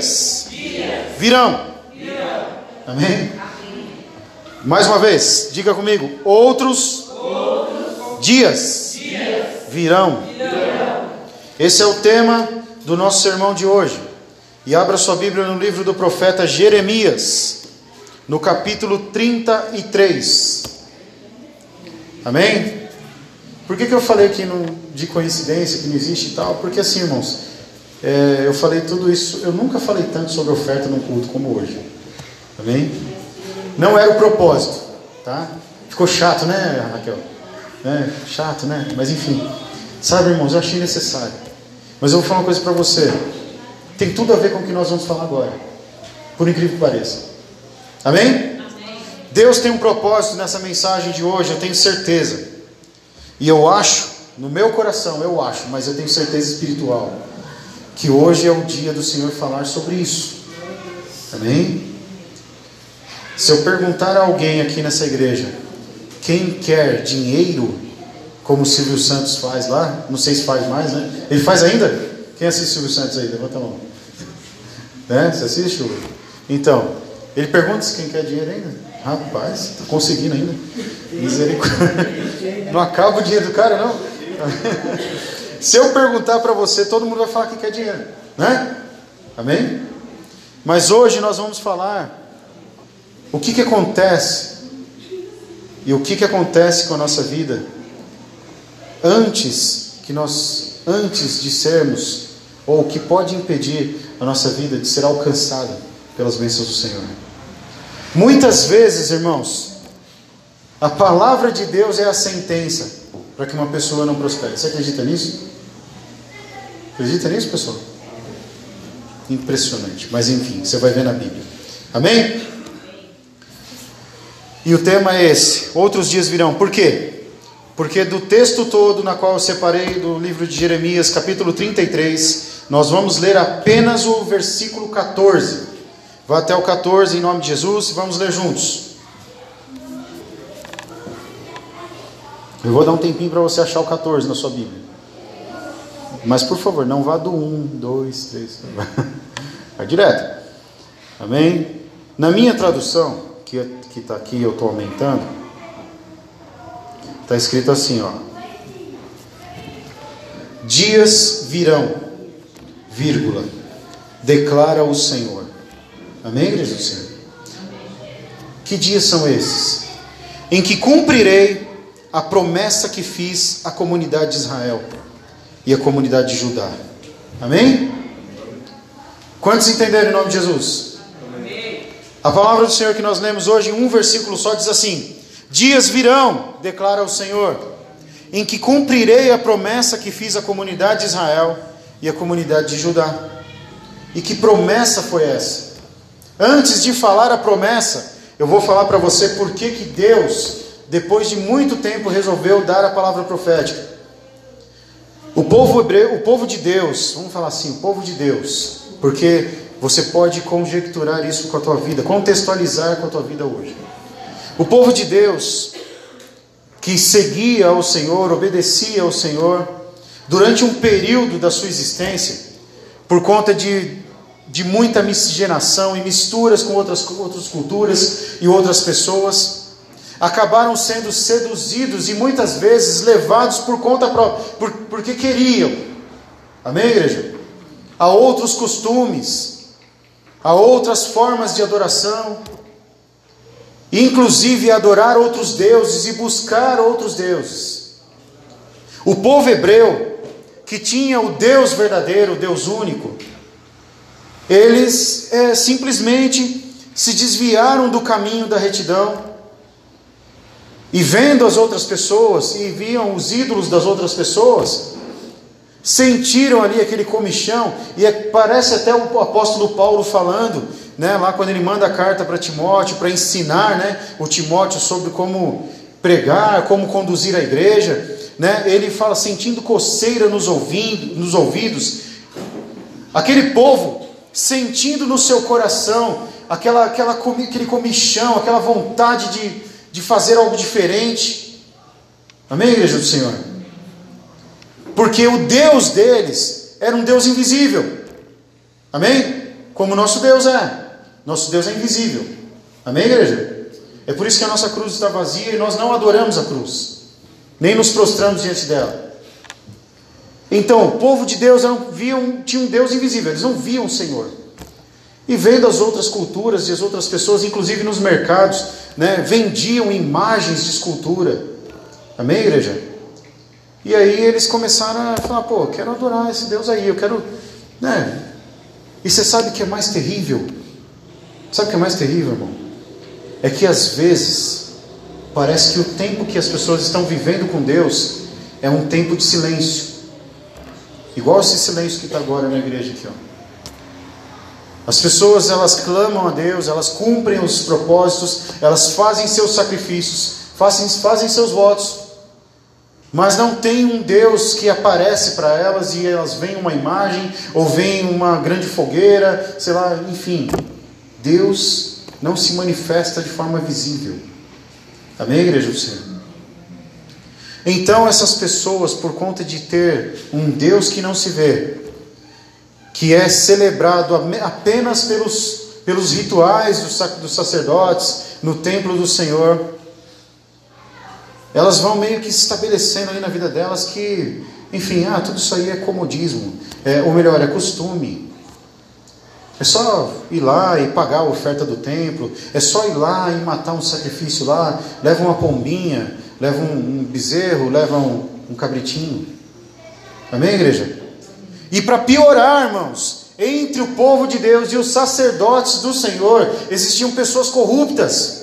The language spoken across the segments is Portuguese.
dias virão. Amém? Mais uma vez, diga comigo: outros, dias, virão. Esse é o tema do nosso sermão de hoje. E abra sua Bíblia no livro do profeta Jeremias, no capítulo 33. Amém? Por que, que eu falei aqui no, de coincidência, que não existe e tal? Porque assim, irmãos, é, eu falei tudo isso, eu nunca falei tanto sobre oferta no culto como hoje. Amém? Não era o propósito, tá? Ficou chato, né, Raquel? É, chato, né? Mas enfim. Sabe, irmãos, eu achei necessário. Mas eu vou falar uma coisa para você. Tem tudo a ver com o que nós vamos falar agora. Por incrível que pareça. Amém? Amém? Deus tem um propósito nessa mensagem de hoje, eu tenho certeza. E eu acho, no meu coração, eu acho, mas eu tenho certeza espiritual, que hoje é o dia do Senhor falar sobre isso. Amém? Se eu perguntar a alguém aqui nessa igreja, quem quer dinheiro, como o Silvio Santos faz lá, não sei se faz mais, né? Ele faz ainda? Quem assiste Silvio Santos aí? Levanta a mão. Né? Você assiste? Então, ele pergunta se quem quer dinheiro ainda. Rapaz, está conseguindo ainda. Misericórdia. Não acaba o dinheiro do cara, não. Se eu perguntar para você, todo mundo vai falar que quer dinheiro, né? Amém? Mas hoje nós vamos falar o que, que acontece e o que, que acontece com a nossa vida antes que nós, antes de sermos, ou o que pode impedir a nossa vida de ser alcançada pelas bênçãos do Senhor. Muitas vezes, irmãos, a palavra de Deus é a sentença para que uma pessoa não prospere. Você acredita nisso? Acredita nisso, pessoal? Impressionante. Mas enfim, você vai ver na Bíblia. Amém? E o tema é esse: outros dias virão. Por quê? Porque do texto todo na qual eu separei do livro de Jeremias, capítulo 33, nós vamos ler apenas o versículo 14. Vá até o 14 em nome de Jesus e vamos ler juntos. Eu vou dar um tempinho para você achar o 14 na sua Bíblia. Mas por favor, não vá do 1, 2, 3. Vai direto. Amém? Na minha tradução, que está aqui, eu estou aumentando, está escrito assim, ó. Dias virão, vírgula, declara o Senhor. Amém, igreja do Senhor? Que dias são esses? Em que cumprirei a promessa que fiz à comunidade de Israel e à comunidade de Judá. Amém? Quantos entenderam em nome de Jesus? A palavra do Senhor que nós lemos hoje, em um versículo só, diz assim: Dias virão, declara o Senhor, em que cumprirei a promessa que fiz à comunidade de Israel e à comunidade de Judá. E que promessa foi essa? Antes de falar a promessa, eu vou falar para você por que Deus, depois de muito tempo, resolveu dar a palavra profética. O povo hebreu, o povo de Deus, vamos falar assim, o povo de Deus, porque você pode conjecturar isso com a tua vida, contextualizar com a tua vida hoje. O povo de Deus, que seguia ao Senhor, obedecia ao Senhor, durante um período da sua existência, por conta de, de muita miscigenação e misturas com outras, outras culturas e outras pessoas, acabaram sendo seduzidos e muitas vezes levados por conta própria, por, porque queriam. Amém, igreja? A outros costumes, a outras formas de adoração, inclusive adorar outros deuses e buscar outros deuses. O povo hebreu, que tinha o Deus verdadeiro, o Deus único, eles é, simplesmente se desviaram do caminho da retidão e vendo as outras pessoas e viam os ídolos das outras pessoas, Sentiram ali aquele comichão, e é, parece até o apóstolo Paulo falando, né, lá quando ele manda a carta para Timóteo, para ensinar né, o Timóteo sobre como pregar, como conduzir a igreja, né, ele fala sentindo coceira nos, ouvindo, nos ouvidos, aquele povo sentindo no seu coração aquela, aquela, aquele comichão, aquela vontade de, de fazer algo diferente. Amém, igreja do Senhor? Porque o Deus deles era um Deus invisível. Amém? como nosso Deus é. Nosso Deus é invisível. Amém, igreja? É por isso que a nossa cruz está vazia e nós não adoramos a cruz, nem nos prostramos diante dela. Então, o povo de Deus não viam, tinha um Deus invisível, eles não viam o Senhor. E vendo as outras culturas e as outras pessoas, inclusive nos mercados, né, vendiam imagens de escultura. Amém, igreja? E aí eles começaram a falar: pô, quero adorar esse Deus aí, eu quero. Né? E você sabe o que é mais terrível? Sabe o que é mais terrível, irmão? É que às vezes parece que o tempo que as pessoas estão vivendo com Deus é um tempo de silêncio. Igual esse silêncio que está agora na igreja aqui, ó. As pessoas elas clamam a Deus, elas cumprem os propósitos, elas fazem seus sacrifícios, fazem, fazem seus votos, mas não tem um Deus que aparece para elas e elas veem uma imagem ou veem uma grande fogueira, sei lá, enfim. Deus não se manifesta de forma visível. Amém, igreja do Senhor? Então, essas pessoas, por conta de ter um Deus que não se vê, que é celebrado apenas pelos, pelos rituais dos sacerdotes no templo do Senhor, elas vão meio que estabelecendo ali na vida delas que, enfim, ah, tudo isso aí é comodismo, é, ou melhor, é costume. É só ir lá e pagar a oferta do templo, é só ir lá e matar um sacrifício lá, leva uma pombinha, leva um, um bezerro, leva um, um cabritinho. Amém, igreja? E para piorar, irmãos, entre o povo de Deus e os sacerdotes do Senhor existiam pessoas corruptas.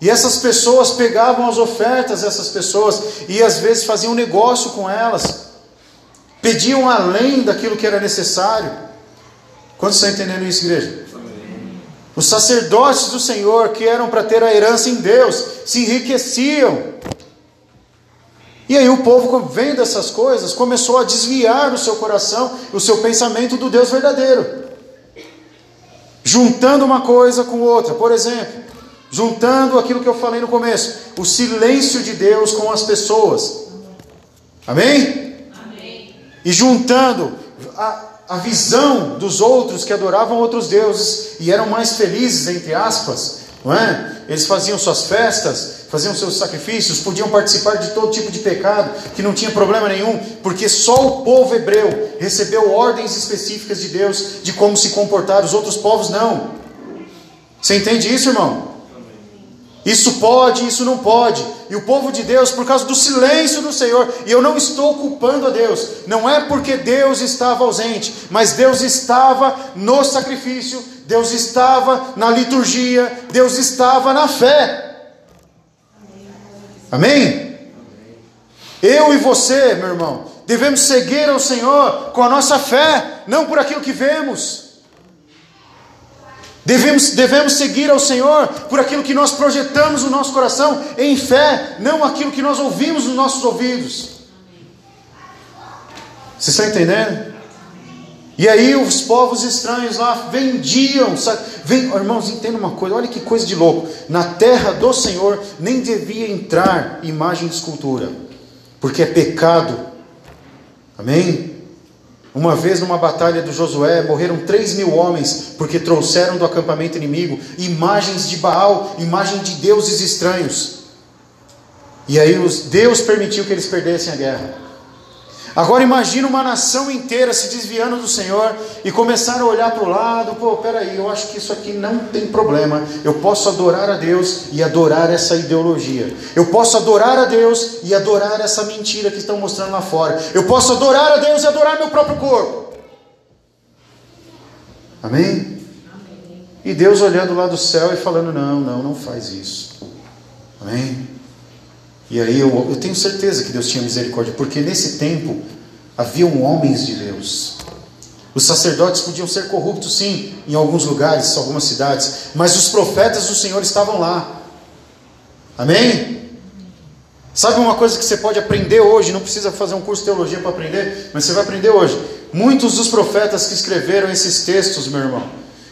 E essas pessoas pegavam as ofertas dessas pessoas e às vezes faziam negócio com elas, pediam além daquilo que era necessário. Quantos estão entendendo isso, igreja? Os sacerdotes do Senhor, que eram para ter a herança em Deus, se enriqueciam e aí o povo, vendo essas coisas, começou a desviar o seu coração, o seu pensamento do Deus verdadeiro. Juntando uma coisa com outra. Por exemplo, juntando aquilo que eu falei no começo, o silêncio de Deus com as pessoas. Amém? Amém. E juntando a, a visão dos outros que adoravam outros deuses e eram mais felizes, entre aspas, não é? Eles faziam suas festas, faziam seus sacrifícios, podiam participar de todo tipo de pecado, que não tinha problema nenhum, porque só o povo hebreu recebeu ordens específicas de Deus de como se comportar, os outros povos não. Você entende isso, irmão? Isso pode, isso não pode. E o povo de Deus, por causa do silêncio do Senhor, e eu não estou culpando a Deus, não é porque Deus estava ausente, mas Deus estava no sacrifício, Deus estava na liturgia, Deus estava na fé. Amém? Eu e você, meu irmão, devemos seguir ao Senhor com a nossa fé, não por aquilo que vemos. Devemos, devemos seguir ao Senhor por aquilo que nós projetamos no nosso coração em fé, não aquilo que nós ouvimos nos nossos ouvidos. Você está entendendo? E aí os povos estranhos lá vendiam, Vem, irmãos, entenda uma coisa, olha que coisa de louco. Na terra do Senhor nem devia entrar imagem de escultura, porque é pecado. Amém? Uma vez numa batalha do Josué, morreram três mil homens, porque trouxeram do acampamento inimigo imagens de Baal, imagem de deuses estranhos. E aí Deus permitiu que eles perdessem a guerra. Agora imagina uma nação inteira se desviando do Senhor e começar a olhar para o lado, pô, peraí, eu acho que isso aqui não tem problema. Eu posso adorar a Deus e adorar essa ideologia. Eu posso adorar a Deus e adorar essa mentira que estão mostrando lá fora. Eu posso adorar a Deus e adorar meu próprio corpo. Amém? E Deus olhando lá do céu e falando: não, não, não faz isso. Amém? E aí eu, eu tenho certeza que Deus tinha misericórdia, porque nesse tempo haviam homens de Deus. Os sacerdotes podiam ser corruptos, sim, em alguns lugares, algumas cidades, mas os profetas do Senhor estavam lá. Amém? Sabe uma coisa que você pode aprender hoje? Não precisa fazer um curso de teologia para aprender, mas você vai aprender hoje. Muitos dos profetas que escreveram esses textos, meu irmão,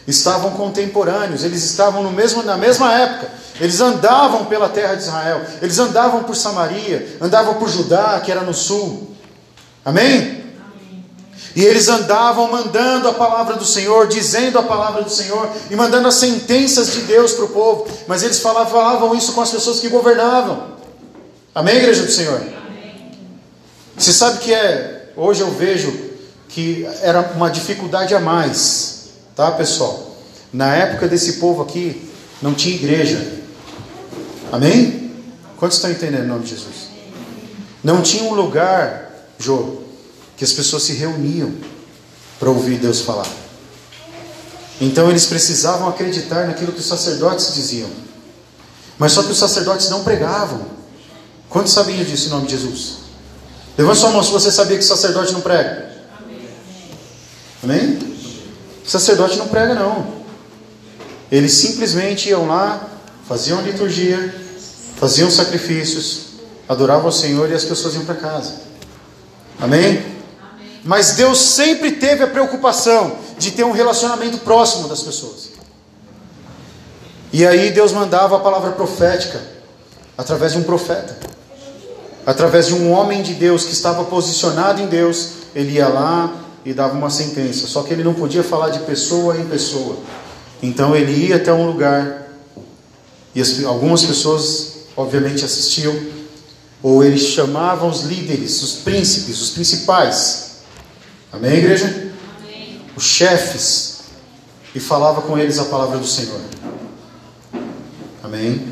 estavam contemporâneos, eles estavam no mesmo, na mesma época. Eles andavam pela terra de Israel, eles andavam por Samaria, andavam por Judá, que era no sul. Amém? E eles andavam mandando a palavra do Senhor, dizendo a palavra do Senhor e mandando as sentenças de Deus para o povo. Mas eles falavam, falavam isso com as pessoas que governavam. Amém, igreja do Senhor? Amém. Você sabe que é, hoje eu vejo que era uma dificuldade a mais, tá pessoal? Na época desse povo aqui, não tinha igreja. Amém? Quantos estão entendendo em nome de Jesus? Não tinha um lugar, Jô, que as pessoas se reuniam para ouvir Deus falar. Então eles precisavam acreditar naquilo que os sacerdotes diziam. Mas só que os sacerdotes não pregavam. Quantos sabiam disso em nome de Jesus? Levante sua mão se você sabia que o sacerdote não prega. Amém? O sacerdote não prega, não. Eles simplesmente iam lá, faziam liturgia, faziam sacrifícios, adoravam o Senhor e as pessoas iam para casa. Amém? Mas Deus sempre teve a preocupação de ter um relacionamento próximo das pessoas. E aí Deus mandava a palavra profética através de um profeta, através de um homem de Deus que estava posicionado em Deus. Ele ia lá e dava uma sentença, só que ele não podia falar de pessoa em pessoa. Então ele ia até um lugar e as, algumas pessoas, obviamente, assistiam, ou eles chamavam os líderes, os príncipes, os principais Amém, igreja? Amém. Os chefes. E falava com eles a palavra do Senhor. Amém.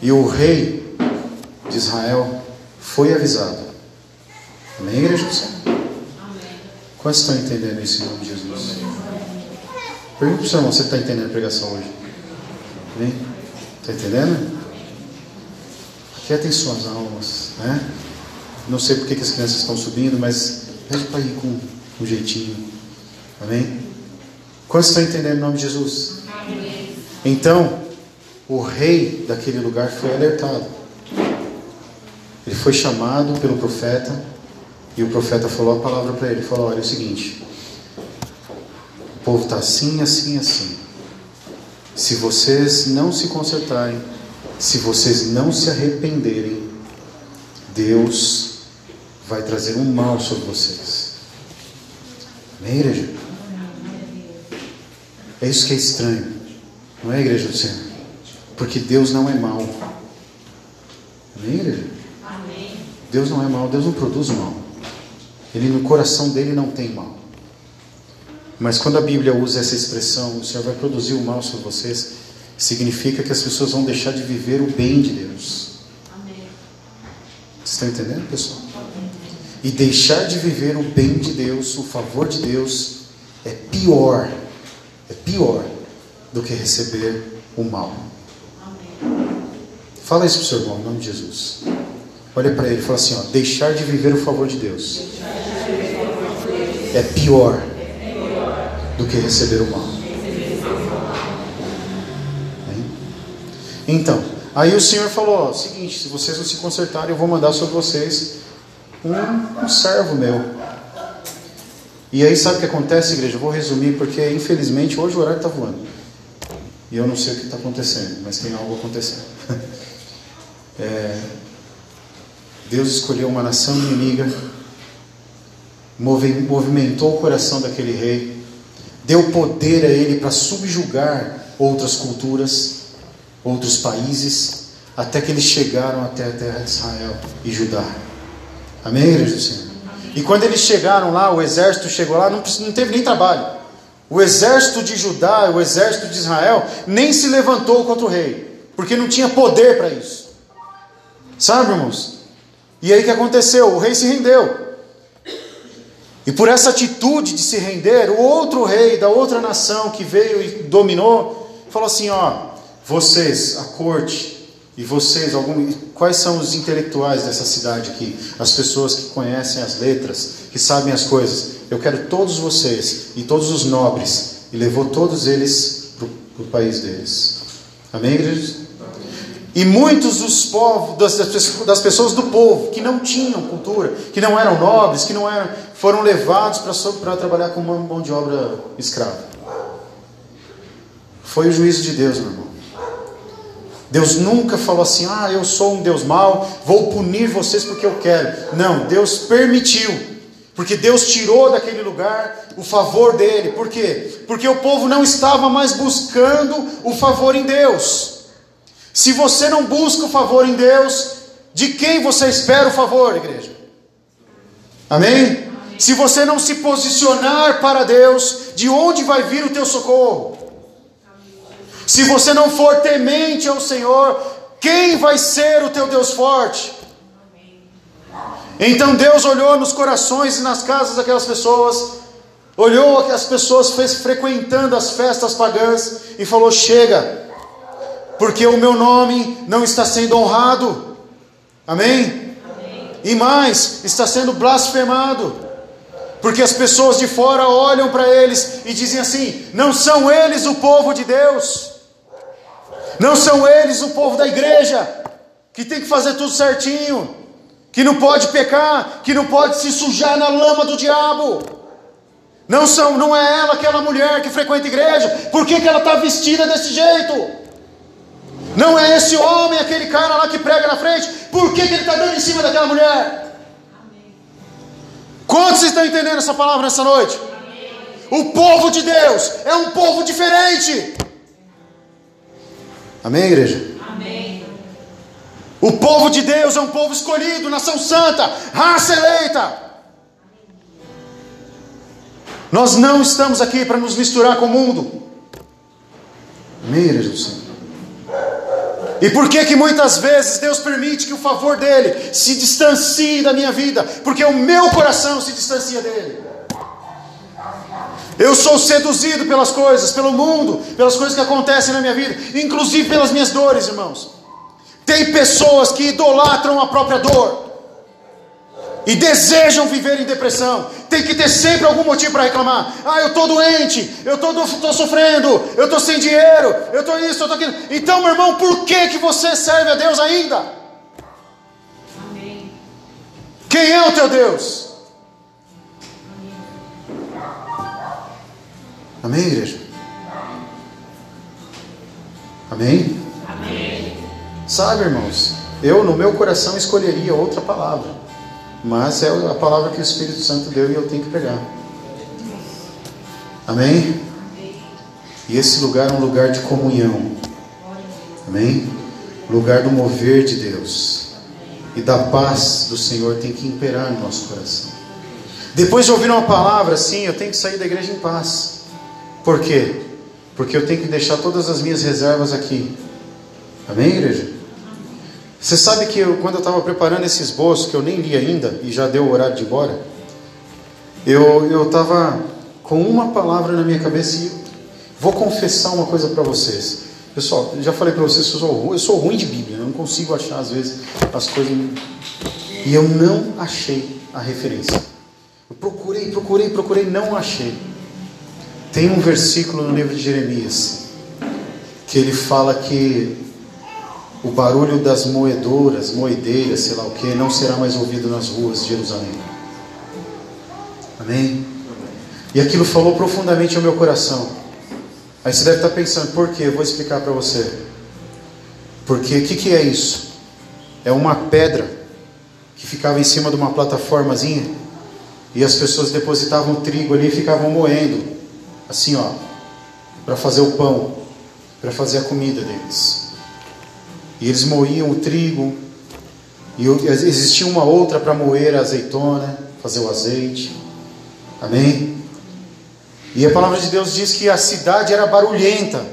E o rei de Israel foi avisado. Amém, igreja? Quantos estão entendendo isso em nome de Jesus? Pergunta para o seu irmão, você está entendendo a pregação hoje? Amém? Está entendendo? Aquietem suas almas, né? Não sei porque que as crianças estão subindo, mas Pede para ir com um jeitinho. Amém? Quantos estão entendendo em nome de Jesus? Amém. Então, o rei daquele lugar foi alertado. Ele foi chamado pelo profeta e o profeta falou a palavra para ele. Falou: Olha, é o seguinte. O povo está assim, assim, assim. Se vocês não se consertarem, se vocês não se arrependerem, Deus vai trazer um mal sobre vocês. Amém, igreja? É isso que é estranho. Não é, igreja do Senhor? Porque Deus não é mal. Amém, igreja? Amém. Deus não é mal, Deus não produz mal. Ele no coração dele não tem mal. Mas quando a Bíblia usa essa expressão, o Senhor vai produzir o mal sobre vocês, significa que as pessoas vão deixar de viver o bem de Deus. Amém. Vocês estão entendendo, pessoal? e deixar de viver o bem de Deus, o favor de Deus, é pior, é pior do que receber o mal. Fala isso para o seu irmão, em nome de Jesus. Olha para ele e fala assim: ó, deixar de viver o favor de Deus é pior do que receber o mal. Então, aí o Senhor falou: ó, seguinte, se vocês não se consertarem, eu vou mandar sobre vocês um, um servo meu. E aí sabe o que acontece, igreja? Eu vou resumir porque infelizmente hoje o horário está voando. E eu não sei o que está acontecendo, mas tem algo acontecendo. É, Deus escolheu uma nação inimiga, movimentou o coração daquele rei, deu poder a ele para subjugar outras culturas, outros países, até que eles chegaram até a terra de Israel e Judá. Amém, igreja do Senhor? E quando eles chegaram lá, o exército chegou lá, não, não teve nem trabalho. O exército de Judá, o exército de Israel, nem se levantou contra o rei, porque não tinha poder para isso. Sabe, irmãos? E aí o que aconteceu? O rei se rendeu. E por essa atitude de se render, o outro rei da outra nação que veio e dominou, falou assim: ó, vocês, a corte, e vocês, algum, quais são os intelectuais dessa cidade aqui? As pessoas que conhecem as letras, que sabem as coisas. Eu quero todos vocês e todos os nobres. E levou todos eles para o país deles. Amém, igreja? E muitos dos povos, das, das pessoas do povo, que não tinham cultura, que não eram nobres, que não eram, foram levados para trabalhar com mão de obra escrava. Foi o juízo de Deus, meu irmão. Deus nunca falou assim: ah, eu sou um Deus mau, vou punir vocês porque eu quero. Não, Deus permitiu. Porque Deus tirou daquele lugar o favor dele. Por quê? Porque o povo não estava mais buscando o favor em Deus. Se você não busca o favor em Deus, de quem você espera o favor, igreja? Amém? Se você não se posicionar para Deus, de onde vai vir o teu socorro? Se você não for temente ao Senhor, quem vai ser o teu Deus forte? Então Deus olhou nos corações e nas casas daquelas pessoas, olhou as pessoas frequentando as festas pagãs e falou: Chega, porque o meu nome não está sendo honrado. Amém? Amém? E mais, está sendo blasfemado. Porque as pessoas de fora olham para eles e dizem assim: não são eles o povo de Deus, não são eles o povo da igreja, que tem que fazer tudo certinho que não pode pecar, que não pode se sujar na lama do diabo. Não são, não é ela aquela mulher que frequenta a igreja. Por que, que ela está vestida desse jeito? Não é esse homem, aquele cara lá que prega na frente. Por que, que ele está dando em cima daquela mulher? Quantos estão entendendo essa palavra nessa noite? O povo de Deus é um povo diferente. Amém, igreja? O povo de Deus é um povo escolhido, nação santa, raça eleita. Nós não estamos aqui para nos misturar com o mundo. Mira, Jesus. E por que que muitas vezes Deus permite que o favor dele se distancie da minha vida? Porque o meu coração se distancia dele. Eu sou seduzido pelas coisas, pelo mundo, pelas coisas que acontecem na minha vida, inclusive pelas minhas dores, irmãos. Tem pessoas que idolatram a própria dor e desejam viver em depressão. Tem que ter sempre algum motivo para reclamar. Ah, eu estou doente, eu estou sofrendo, eu estou sem dinheiro, eu estou isso, eu estou aquilo. Então, meu irmão, por que, que você serve a Deus ainda? Amém. Quem é o teu Deus? Amém, igreja? Amém? Sabe, irmãos, eu no meu coração escolheria outra palavra, mas é a palavra que o Espírito Santo deu e eu tenho que pregar. Amém? E esse lugar é um lugar de comunhão. Amém? Lugar do mover de Deus. E da paz do Senhor tem que imperar no nosso coração. Depois de ouvir uma palavra assim, eu tenho que sair da igreja em paz. Por quê? Porque eu tenho que deixar todas as minhas reservas aqui. Amém, igreja? Você sabe que eu, quando eu estava preparando esse esboço, que eu nem li ainda, e já deu o horário de ir embora, eu estava com uma palavra na minha cabeça e vou confessar uma coisa para vocês. Pessoal, já falei para vocês, eu sou, eu sou ruim de Bíblia, eu não consigo achar às vezes as coisas. E eu não achei a referência. Eu procurei, procurei, procurei, não achei. Tem um versículo no livro de Jeremias que ele fala que o barulho das moedoras, moedeiras, sei lá o que, não será mais ouvido nas ruas de Jerusalém. Amém? E aquilo falou profundamente ao meu coração. Aí você deve estar pensando, por quê? Eu vou explicar para você. Porque o que, que é isso? É uma pedra que ficava em cima de uma plataformazinha e as pessoas depositavam trigo ali e ficavam moendo, assim ó, para fazer o pão, para fazer a comida deles. E eles moíam o trigo, e existia uma outra para moer a azeitona, fazer o azeite. Amém? E a palavra de Deus diz que a cidade era barulhenta.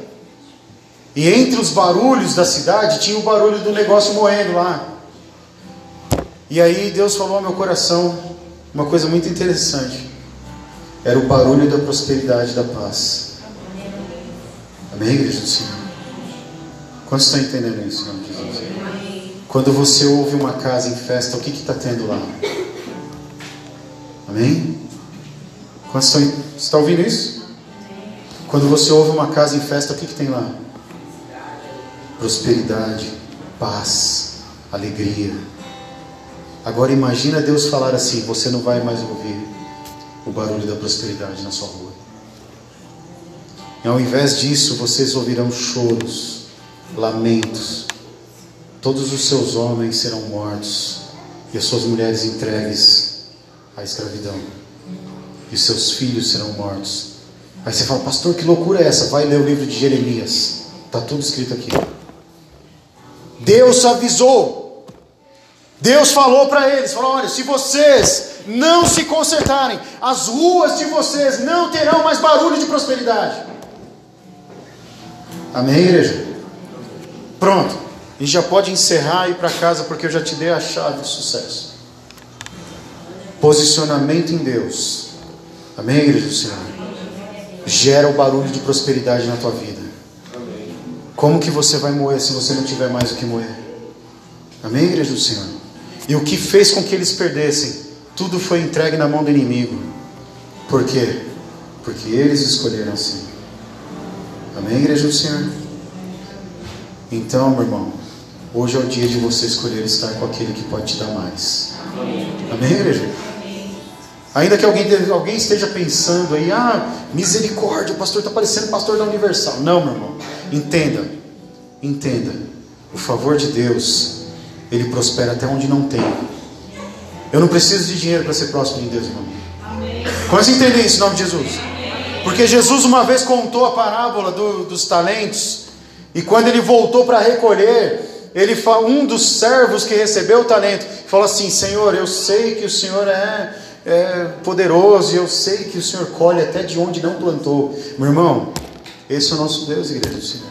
E entre os barulhos da cidade tinha o barulho do negócio moendo lá. E aí Deus falou ao meu coração uma coisa muito interessante. Era o barulho da prosperidade e da paz. Amém, igreja do Senhor? Quantos estão entendendo isso, em Jesus? Quando você ouve uma casa em festa, o que está tendo lá? Amém? Quantos estão, você está ouvindo isso? Quando você ouve uma casa em festa, o que, que tem lá? Prosperidade, paz, alegria. Agora imagina Deus falar assim: você não vai mais ouvir o barulho da prosperidade na sua rua. E ao invés disso, vocês ouvirão choros, lamentos. Todos os seus homens serão mortos e as suas mulheres entregues a escravidão, e seus filhos serão mortos. Aí você fala, pastor, que loucura é essa? Vai ler o livro de Jeremias, está tudo escrito aqui. Deus avisou, Deus falou para eles: falou, olha, se vocês não se consertarem, as ruas de vocês não terão mais barulho de prosperidade. Amém, igreja? Pronto, gente já pode encerrar e ir para casa porque eu já te dei a chave do sucesso. Posicionamento em Deus. Amém, igreja do Senhor? Gera o barulho de prosperidade na tua vida. Como que você vai moer se você não tiver mais o que moer? Amém, igreja do Senhor? E o que fez com que eles perdessem? Tudo foi entregue na mão do inimigo. Por quê? Porque eles escolheram assim. Amém, igreja do Senhor? Então, meu irmão, hoje é o dia de você escolher estar com aquele que pode te dar mais. Amém, igreja? Ainda que alguém, alguém esteja pensando aí, ah, misericórdia, o pastor está parecendo pastor da Universal. Não, meu irmão. Entenda, entenda. O favor de Deus, ele prospera até onde não tem. Eu não preciso de dinheiro para ser próximo de Deus, irmão. Quantos entendem isso em nome de Jesus? Porque Jesus uma vez contou a parábola do, dos talentos, e quando ele voltou para recolher, ele um dos servos que recebeu o talento falou assim: Senhor, eu sei que o Senhor é é poderoso e eu sei que o Senhor colhe até de onde não plantou. Meu irmão, esse é o nosso Deus, igreja do Senhor.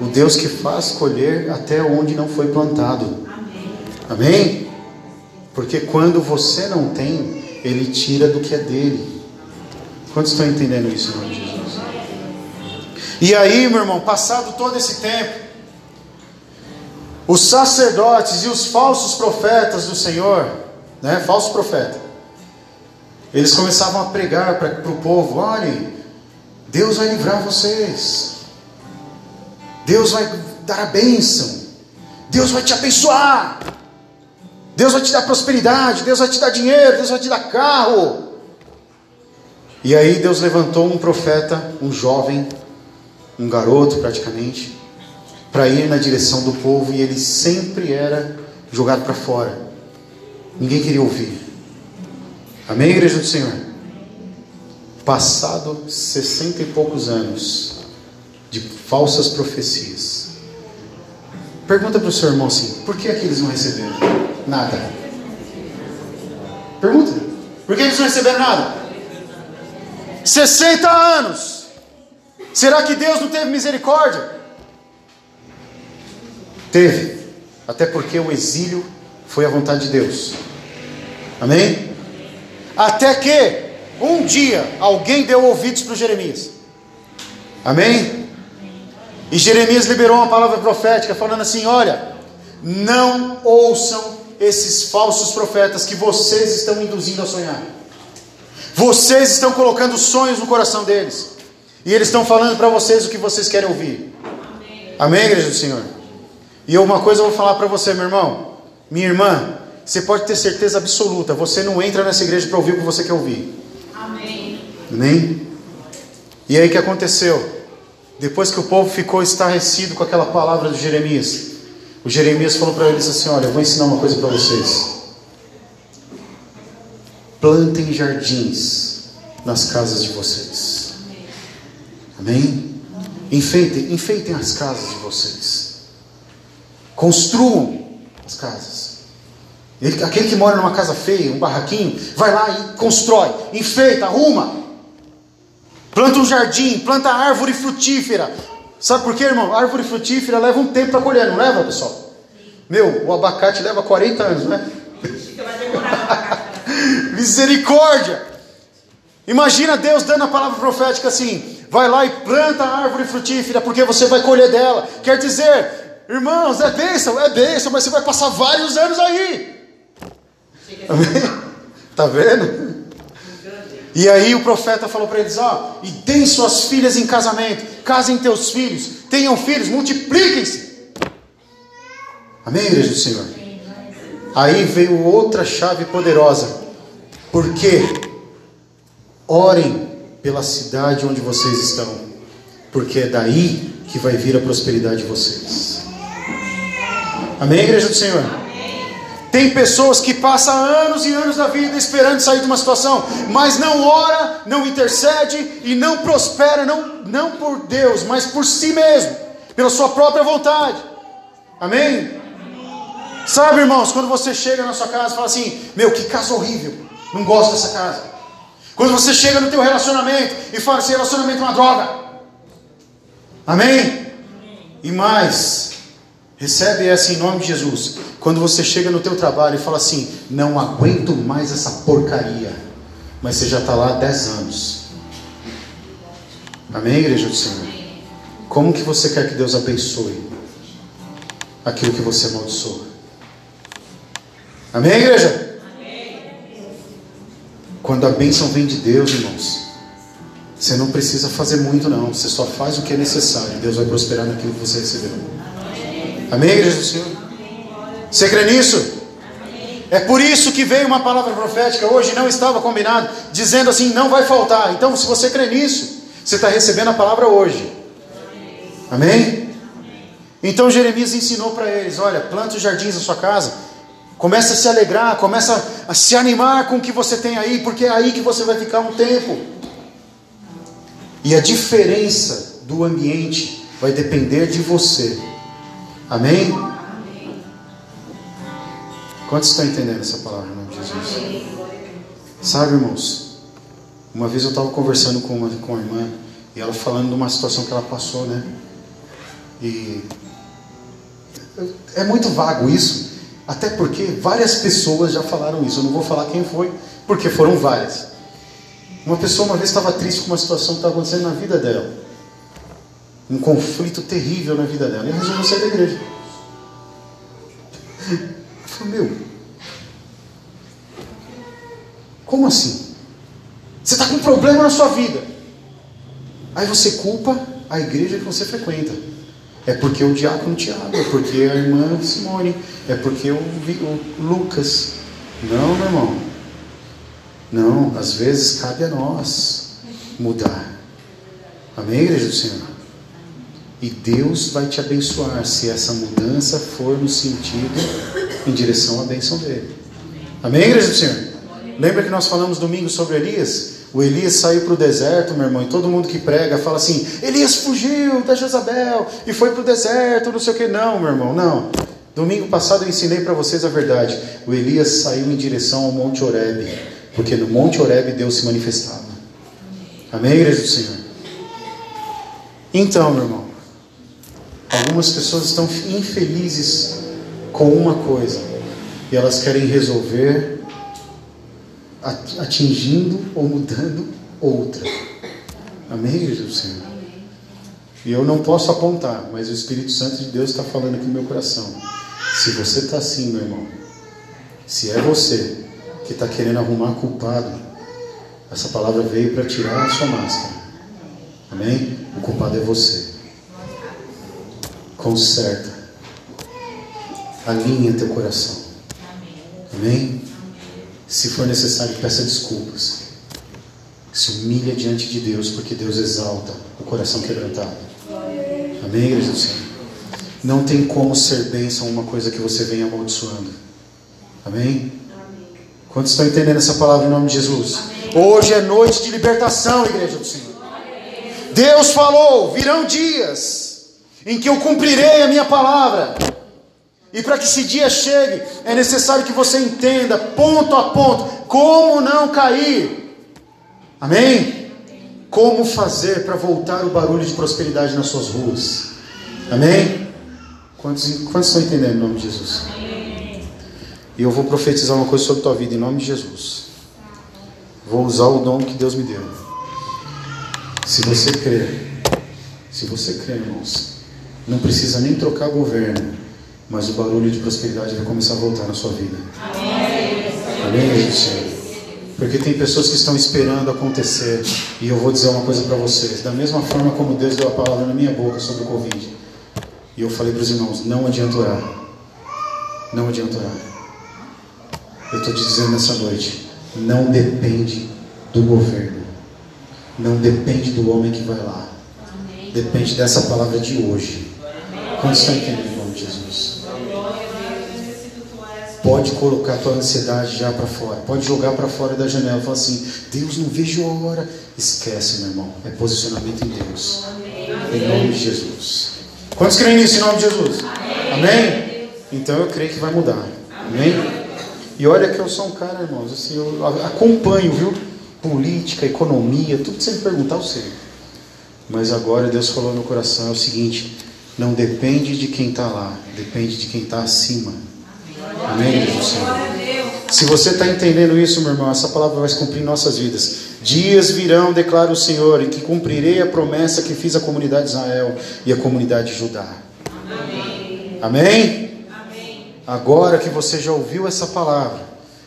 O Deus que faz colher até onde não foi plantado. Amém? Amém? Porque quando você não tem, Ele tira do que é dele. Quantos estão entendendo isso de Jesus? E aí, meu irmão, passado todo esse tempo, os sacerdotes e os falsos profetas do Senhor, né, falsos profetas, eles começavam a pregar para o povo: olhem, Deus vai livrar vocês, Deus vai dar a bênção, Deus vai te abençoar, Deus vai te dar prosperidade, Deus vai te dar dinheiro, Deus vai te dar carro. E aí Deus levantou um profeta, um jovem, um garoto praticamente, para ir na direção do povo e ele sempre era jogado para fora. Ninguém queria ouvir. Amém, igreja do Senhor? Passado sessenta e poucos anos de falsas profecias. Pergunta para o seu irmão assim: por que aqueles não receberam nada? Pergunta: por que eles não receberam nada? 60 anos. Será que Deus não teve misericórdia? Teve. Até porque o exílio foi a vontade de Deus. Amém? Até que um dia alguém deu ouvidos para Jeremias. Amém? E Jeremias liberou uma palavra profética falando assim: Olha, não ouçam esses falsos profetas que vocês estão induzindo a sonhar. Vocês estão colocando sonhos no coração deles. E eles estão falando para vocês o que vocês querem ouvir. Amém, Amém igreja do Senhor? E uma coisa eu vou falar para você, meu irmão, minha irmã, você pode ter certeza absoluta, você não entra nessa igreja para ouvir o que você quer ouvir. Amém. Amém? E aí o que aconteceu? Depois que o povo ficou estarrecido com aquela palavra de Jeremias, o Jeremias falou para eles assim: Olha, eu vou ensinar uma coisa para vocês. Plantem jardins nas casas de vocês. Amém? Enfeitem, enfeitem as casas de vocês. Construam as casas. Ele, aquele que mora numa casa feia, um barraquinho, vai lá e constrói, enfeita, arruma. Planta um jardim, planta árvore frutífera. Sabe por quê, irmão? Árvore frutífera leva um tempo para colher, não leva, pessoal? Meu, o abacate leva 40 anos, né? Misericórdia! Imagina Deus dando a palavra profética assim: vai lá e planta a árvore frutífera, porque você vai colher dela. Quer dizer, irmãos, é bênção, é bênção, mas você vai passar vários anos aí. Tá vendo? E aí o profeta falou para eles: ó, e deem suas filhas em casamento, casem teus filhos, tenham filhos, multipliquem-se. Amém, igreja do Senhor? Aí veio outra chave poderosa. Porque orem pela cidade onde vocês estão, porque é daí que vai vir a prosperidade de vocês. Amém, igreja do Senhor? Tem pessoas que passam anos e anos da vida esperando sair de uma situação, mas não ora, não intercede e não prospera, não, não por Deus, mas por si mesmo, pela sua própria vontade. Amém? Sabe, irmãos, quando você chega na sua casa e fala assim: Meu, que casa horrível, não gosto dessa casa. Quando você chega no teu relacionamento e fala: Esse relacionamento é uma droga. Amém? E mais, recebe essa em nome de Jesus. Quando você chega no teu trabalho e fala assim: Não aguento mais essa porcaria. Mas você já está lá há 10 anos. Amém, igreja do Senhor? Como que você quer que Deus abençoe aquilo que você amaldiçoa? Amém, igreja? Quando a bênção vem de Deus, irmãos, você não precisa fazer muito, não. Você só faz o que é necessário. Deus vai prosperar naquilo que você recebeu. Amém, igreja do Senhor? Você crê nisso? É por isso que veio uma palavra profética hoje, não estava combinado, dizendo assim: não vai faltar. Então, se você crê nisso, você está recebendo a palavra hoje. Amém? Então Jeremias ensinou para eles: olha, plante os jardins da sua casa Começa a se alegrar, começa a se animar com o que você tem aí, porque é aí que você vai ficar um tempo. E a diferença do ambiente vai depender de você. Amém? Quantos estão entendendo essa palavra em nome de Jesus? Sabe, irmãos? Uma vez eu estava conversando com uma, com uma irmã e ela falando de uma situação que ela passou, né? E é muito vago isso, até porque várias pessoas já falaram isso. Eu não vou falar quem foi, porque foram várias. Uma pessoa uma vez estava triste com uma situação que estava acontecendo na vida dela. Um conflito terrível na vida dela. E ela resolveu sair da igreja. Eu falei, meu, como assim? Você está com um problema na sua vida. Aí você culpa a igreja que você frequenta. É porque o diácono Tiago, é porque a irmã Simone, é porque o, o Lucas. Não, meu irmão. Não, às vezes cabe a nós mudar. Amém, igreja do Senhor? E Deus vai te abençoar se essa mudança for no sentido em direção à bênção dele. Amém, igreja do Senhor? Lembra que nós falamos domingo sobre Elias? O Elias saiu para o deserto, meu irmão, e todo mundo que prega fala assim: Elias fugiu da Jezabel e foi para o deserto, não sei o que. Não, meu irmão, não. Domingo passado eu ensinei para vocês a verdade. O Elias saiu em direção ao Monte Oreb, porque no Monte Oreb Deus se manifestava. Amém, igreja do Senhor? Então, meu irmão, algumas pessoas estão infelizes com uma coisa e elas querem resolver atingindo ou mudando outra. Amém, do Senhor? E eu não posso apontar, mas o Espírito Santo de Deus está falando aqui no meu coração. Se você está assim, meu irmão, se é você que está querendo arrumar culpado, essa palavra veio para tirar a sua máscara. Amém? O culpado é você. Conserta. Alinha teu coração. Amém? Se for necessário, peça desculpas. Se humilha diante de Deus, porque Deus exalta o coração quebrantado. Amém, igreja do Senhor? Não tem como ser bênção uma coisa que você vem amaldiçoando. Amém? Quantos estão entendendo essa palavra em nome de Jesus? Hoje é noite de libertação, igreja do Senhor. Deus falou: virão dias em que eu cumprirei a minha palavra. E para que esse dia chegue, é necessário que você entenda, ponto a ponto, como não cair. Amém? Como fazer para voltar o barulho de prosperidade nas suas ruas. Amém? Quantos, quantos estão entendendo em nome de Jesus? E eu vou profetizar uma coisa sobre a tua vida em nome de Jesus. Vou usar o dom que Deus me deu. Se você crer, se você crer, irmãos, não precisa nem trocar governo mas o barulho de prosperidade vai começar a voltar na sua vida. Amém, Amém Senhor. Porque tem pessoas que estão esperando acontecer, e eu vou dizer uma coisa para vocês: da mesma forma como Deus deu a palavra na minha boca sobre o Covid, e eu falei para os irmãos: não adianta orar, não adianta orar. Eu estou te dizendo nessa noite: não depende do governo, não depende do homem que vai lá, depende dessa palavra de hoje. Quantos estão entendendo? Pode colocar a tua ansiedade já para fora, pode jogar para fora da janela, falar assim: Deus, não vejo a hora. Esquece, meu irmão, é posicionamento em Deus, em nome de Jesus. Quantos creem nisso em nome de Jesus? Amém? Então eu creio que vai mudar, amém? E olha que eu sou um cara, irmãos, assim, eu acompanho, viu? Política, economia, tudo que você me perguntar, eu sei. Mas agora Deus falou no meu coração: é o seguinte, não depende de quem está lá, depende de quem está acima. Amém. Se você está entendendo isso, meu irmão, essa palavra vai se cumprir em nossas vidas. Dias virão, declara o Senhor, em que cumprirei a promessa que fiz à comunidade de Israel e à comunidade de Judá. Amém? Amém? Amém? Agora que você já ouviu essa palavra,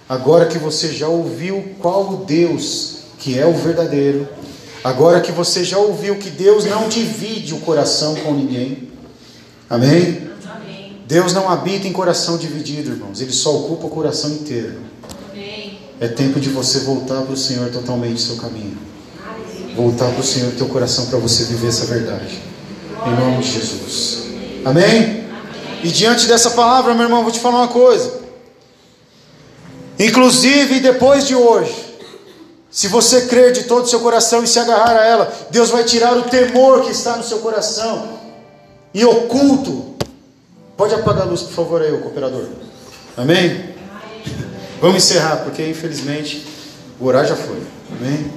agora que você já ouviu qual o Deus que é o verdadeiro, agora que você já ouviu que Deus não divide o coração com ninguém, amém? Deus não habita em coração dividido, irmãos. Ele só ocupa o coração inteiro. É tempo de você voltar para o Senhor totalmente seu caminho. Voltar para o Senhor teu coração para você viver essa verdade. Em nome de Jesus. Amém? E diante dessa palavra, meu irmão, vou te falar uma coisa. Inclusive depois de hoje, se você crer de todo o seu coração e se agarrar a ela, Deus vai tirar o temor que está no seu coração e oculto Pode apagar a luz, por favor, aí, o cooperador. Amém? Vamos encerrar, porque infelizmente o horário já foi. Amém?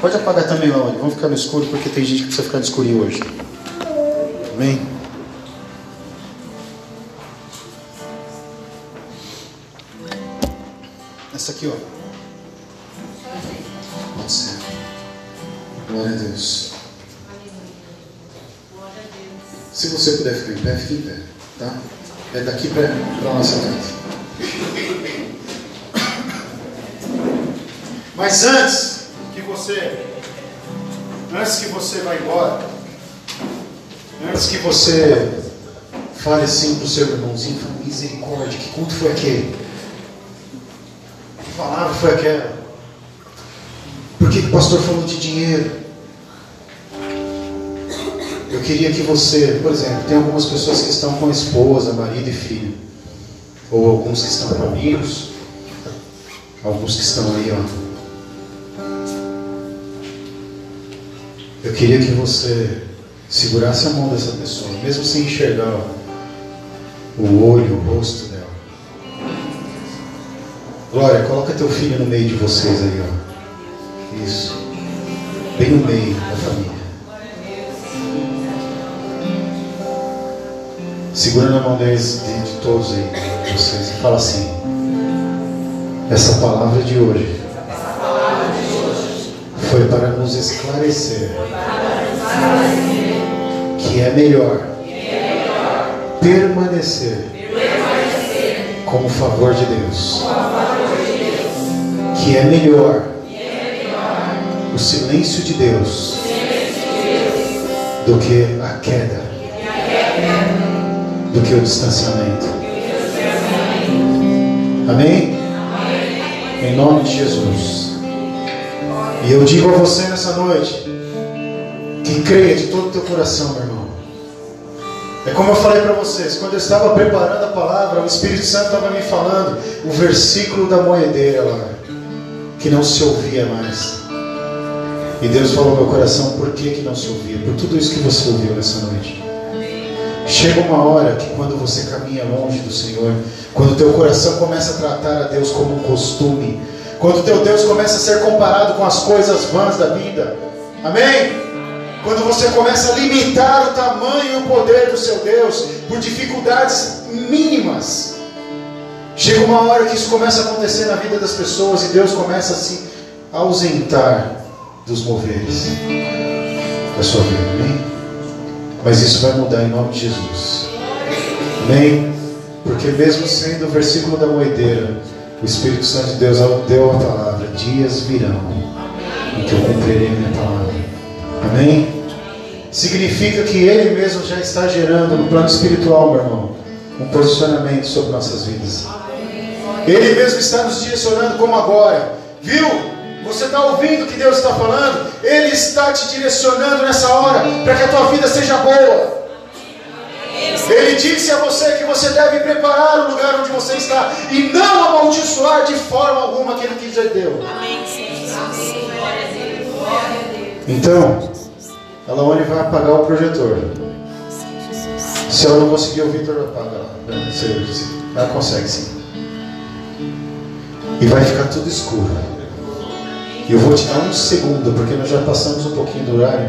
Pode apagar também olha. Vamos ficar no escuro, porque tem gente que precisa ficar no escurinho hoje. Amém? Essa aqui, ó. Pode ser. Glória a Deus. Se você puder ficar em pé, fique em pé. Tá? É daqui para a nossa casa. Mas antes que você, antes que você vá embora, antes que você fale assim para o seu irmãozinho, misericórdia, que culto foi aquele? Que palavra foi aquela? Por que, que o pastor falou de dinheiro? Queria que você, por exemplo, tem algumas pessoas que estão com esposa, marido e filho, ou alguns que estão com amigos, alguns que estão aí, ó. Eu queria que você segurasse a mão dessa pessoa, mesmo sem enxergar o olho, o rosto dela. Glória, coloca teu filho no meio de vocês aí, ó. Isso. Bem no meio da família. Segura na mão deles, de, de todos aí, de vocês, e fala assim: Essa palavra de hoje foi para nos esclarecer que é melhor permanecer com o favor de Deus, que é melhor o silêncio de Deus do que a queda do que o distanciamento. Amém? Em nome de Jesus. E eu digo a você nessa noite, que creia de todo o teu coração, meu irmão. É como eu falei para vocês, quando eu estava preparando a palavra, o Espírito Santo estava me falando o versículo da moedeira lá, que não se ouvia mais. E Deus falou no meu coração, por que, que não se ouvia? Por tudo isso que você ouviu nessa noite. Chega uma hora que quando você caminha longe do Senhor, quando teu coração começa a tratar a Deus como um costume, quando teu Deus começa a ser comparado com as coisas vãs da vida, amém? Quando você começa a limitar o tamanho e o poder do seu Deus por dificuldades mínimas, chega uma hora que isso começa a acontecer na vida das pessoas e Deus começa a se ausentar dos moveres da sua vida, amém? Mas isso vai mudar em nome de Jesus. Amém? Porque mesmo sendo o versículo da moedeira, o Espírito Santo de Deus deu a palavra: dias virão em que eu cumprirei a minha palavra. Amém? Significa que Ele mesmo já está gerando no plano espiritual, meu irmão, um posicionamento sobre nossas vidas. Ele mesmo está nos direcionando como agora. Viu? Você está ouvindo o que Deus está falando? Ele está te direcionando nessa hora para que a tua vida seja boa. Ele disse a você que você deve preparar o lugar onde você está e não amaldiçoar de forma alguma aquele que já deu. Então, a Laone vai apagar o projetor. Se ela não conseguir ouvir, Vitor apaga. Ela consegue sim. E vai ficar tudo escuro. E eu vou te dar um segundo, porque nós já passamos um pouquinho do horário.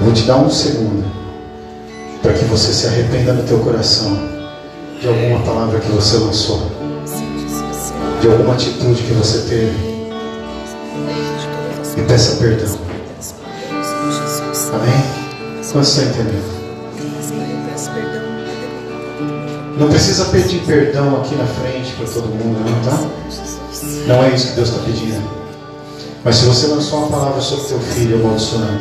Vou te dar um segundo para que você se arrependa no teu coração de alguma palavra que você lançou, de alguma atitude que você teve. E peça perdão. Amém? Quanto está entendendo? Não precisa pedir perdão aqui na frente para todo mundo, não, tá? Não é isso que Deus está pedindo. Mas se você lançou uma palavra sobre teu filho amaldiçoando,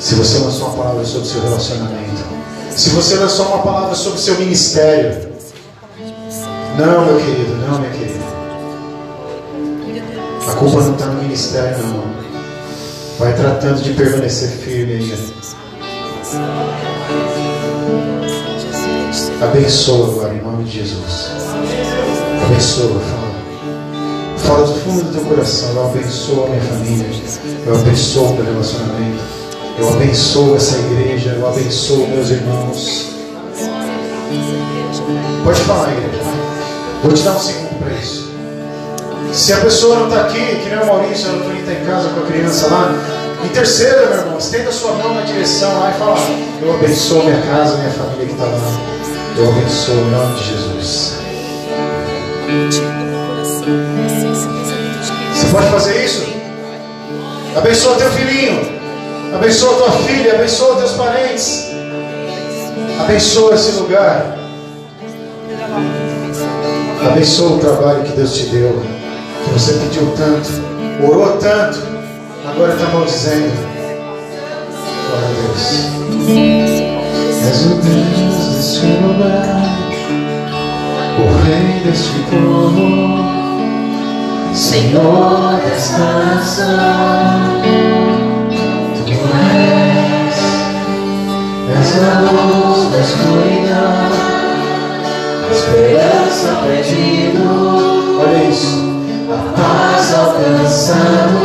se você lançou uma palavra sobre seu relacionamento, se você lançou uma palavra sobre seu ministério, não, meu querido, não, minha querida. A culpa não está no ministério, não. Vai tratando de permanecer firme aí. Abençoa agora, em nome de Jesus. Abençoa, fala. Fala do fundo do teu coração. Eu abençoo a minha família. Eu abençoo o meu relacionamento. Eu abençoo essa igreja. Eu abençoo meus irmãos. Pode falar, igreja. Vou te dar um segundo para isso. Se a pessoa não está aqui, que nem o Maurício, ela está em casa com a criança lá, interceda, meu irmão. Estenda sua mão na direção lá e fala: Eu abençoo minha casa, minha família que está lá. Eu abençoo em nome de Jesus. Pode fazer isso? Abençoa teu filhinho. Abençoa tua filha. Abençoa teus parentes. Abençoa esse lugar. Abençoa o trabalho que Deus te deu. Que você pediu tanto. Orou tanto. Agora está maldizendo. Glória a Deus. És o Deus deste lugar, o Rei deste povo, Senhor desta nação. Tu és, és a luz da escuridão, esperança perdida. Olha isso, a paz alcançado.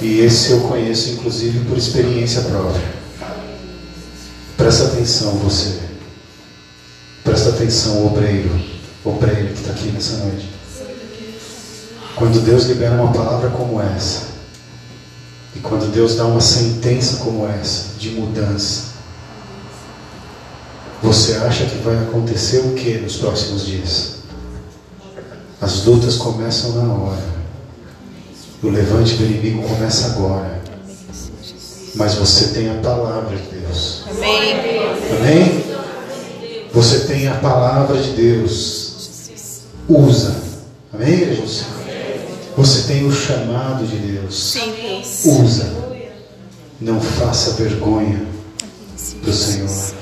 E esse eu conheço, inclusive, por experiência própria. Presta atenção, você. Presta atenção, obreiro. Obreiro que está aqui nessa noite. Quando Deus libera uma palavra como essa, e quando Deus dá uma sentença como essa, de mudança, você acha que vai acontecer o que nos próximos dias? As lutas começam na hora. O levante do inimigo começa agora. Mas você tem a palavra de Deus. Amém. Amém? Você tem a palavra de Deus. Usa. Amém, igreja? Você tem o chamado de Deus. Usa. Não faça vergonha para o Senhor.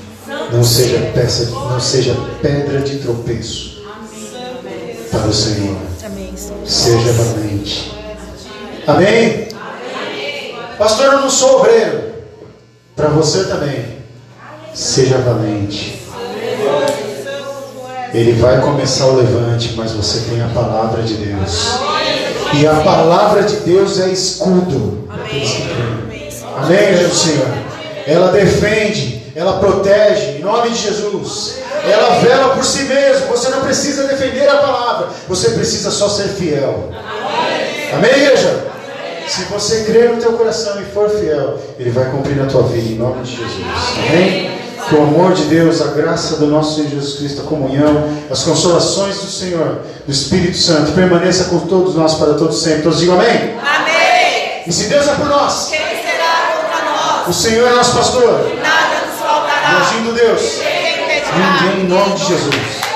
Não seja, peça, não seja pedra de tropeço para o Senhor. Seja valente. Amém? Pastor, eu não sou obreiro. Para você também. Seja valente. Ele vai começar o levante, mas você tem a palavra de Deus. E a palavra de Deus é escudo. Amém, Jesus Senhor? Ela defende, ela protege, em nome de Jesus. Ela vela por si mesmo. Você não precisa defender a palavra, você precisa só ser fiel. Amém, igreja? Se você crer no teu coração e for fiel, Ele vai cumprir na tua vida, em nome de Jesus. Amém? Que o amor de Deus, a graça do nosso Senhor Jesus Cristo, a comunhão, as consolações do Senhor, do Espírito Santo, permaneça com todos nós para todos sempre. Todos digam amém? Amém. E se Deus é por nós, Quem será contra nós? o Senhor é nosso pastor. Nada nos E faltará. agindo Deus, ninguém em nome de Jesus.